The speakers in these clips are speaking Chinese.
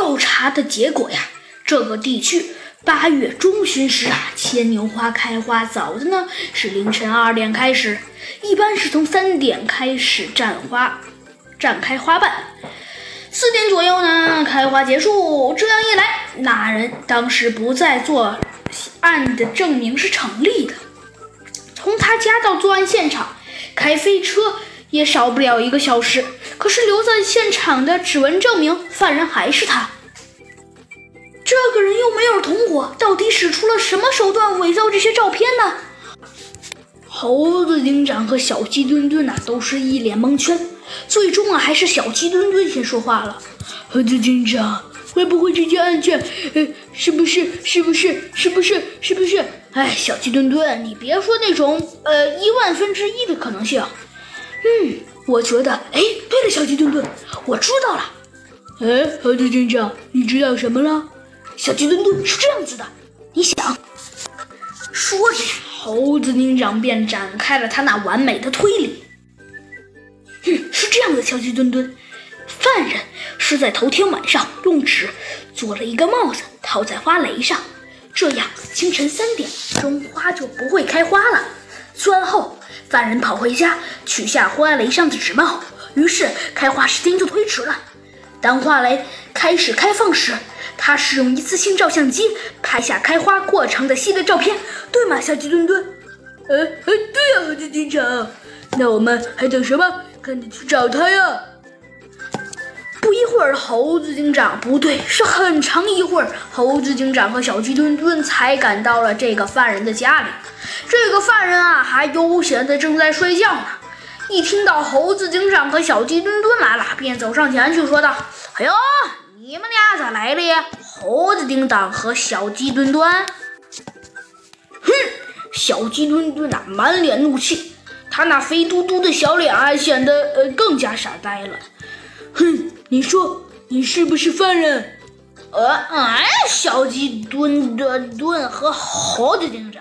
调查的结果呀，这个地区八月中旬时啊，牵牛花开花早的呢是凌晨二点开始，一般是从三点开始绽花，绽开花瓣，四点左右呢开花结束。这样一来，那人当时不在作案的证明是成立的。从他家到作案现场，开飞车也少不了一个小时。可是留在现场的指纹证明，犯人还是他。这个人又没有同伙，到底使出了什么手段伪造这些照片呢？猴子警长和小鸡墩墩呐，都是一脸蒙圈。最终啊，还是小鸡墩墩先说话了：“猴子警长，会不会这件案件，呃，是不是？是不是？是不是？是不是？哎，小鸡墩墩，你别说那种呃一万分之一的可能性。嗯，我觉得，哎，对了，小鸡墩墩，我知道了。哎，猴子警长，你知道什么了？小鸡墩墩是这样子的，你想？说着，猴子警长便展开了他那完美的推理。嗯，是这样的，小鸡墩墩，犯人是在头天晚上用纸做了一个帽子，套在花蕾上，这样清晨三点钟花就不会开花了。做完后，犯人跑回家取下花蕾上的纸帽，于是开花时间就推迟了。当花蕾开始开放时，他使用一次性照相机拍下开花过程的系列照片，对吗，小鸡墩墩？呃呃，对呀，猴子警长。那我们还等什么？赶紧去找他呀！不一会儿，猴子警长不对，是很长一会儿，猴子警长和小鸡墩墩才赶到了这个犯人的家里。这个犯人啊，还悠闲的正在睡觉呢。一听到猴子警长和小鸡墩墩来了，便走上前去说道：“哎呦，你们俩咋来了呀？猴子警长和小鸡墩墩。”哼，小鸡墩墩呐，满脸怒气，他那肥嘟嘟的小脸啊，显得呃更加傻呆了。哼，你说你是不是犯人？呃，哎，小鸡墩墩墩和猴子警长，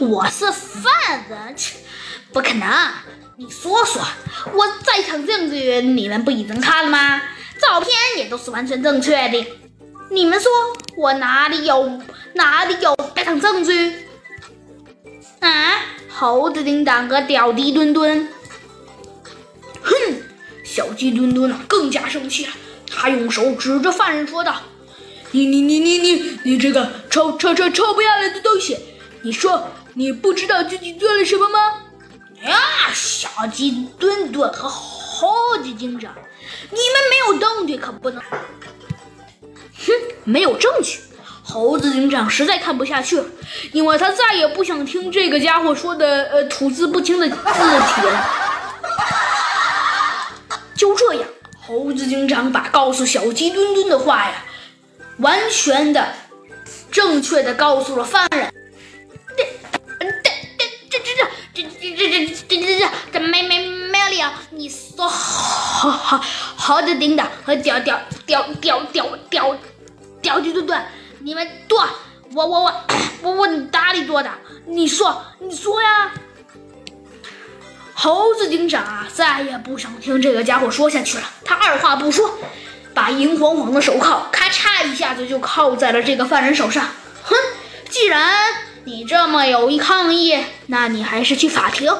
我是犯人？切，不可能！你说说，我在场证据你们不已经看了吗？照片也都是完全正确的。你们说我哪里有哪里有在场证据？啊！猴子警长和屌迪墩墩，小鸡墩墩更加生气了，他用手指着犯人说道：“你你你你你你这个臭臭臭臭不要脸的东西！你说你不知道自己做了什么吗？”呀，小鸡墩墩和猴子警长，你们没有证据可不能。哼，没有证据。猴子警长实在看不下去了，因为他再也不想听这个家伙说的呃吐字不清的字体了。警长把告诉小鸡墩墩的话呀，完全的、正确的告诉了犯人。这、这、这、这、这、这、这、这、这、这、这没没没了你说好好好的，领导和屌屌屌屌屌屌屌鸡墩墩，你们多，我我我我我哪里多的？你说你说呀！猴子警长啊，再也不想听这个家伙说下去了。他二话不说，把银晃晃的手铐咔嚓一下子就铐在了这个犯人手上。哼，既然你这么有意抗议，那你还是去法庭。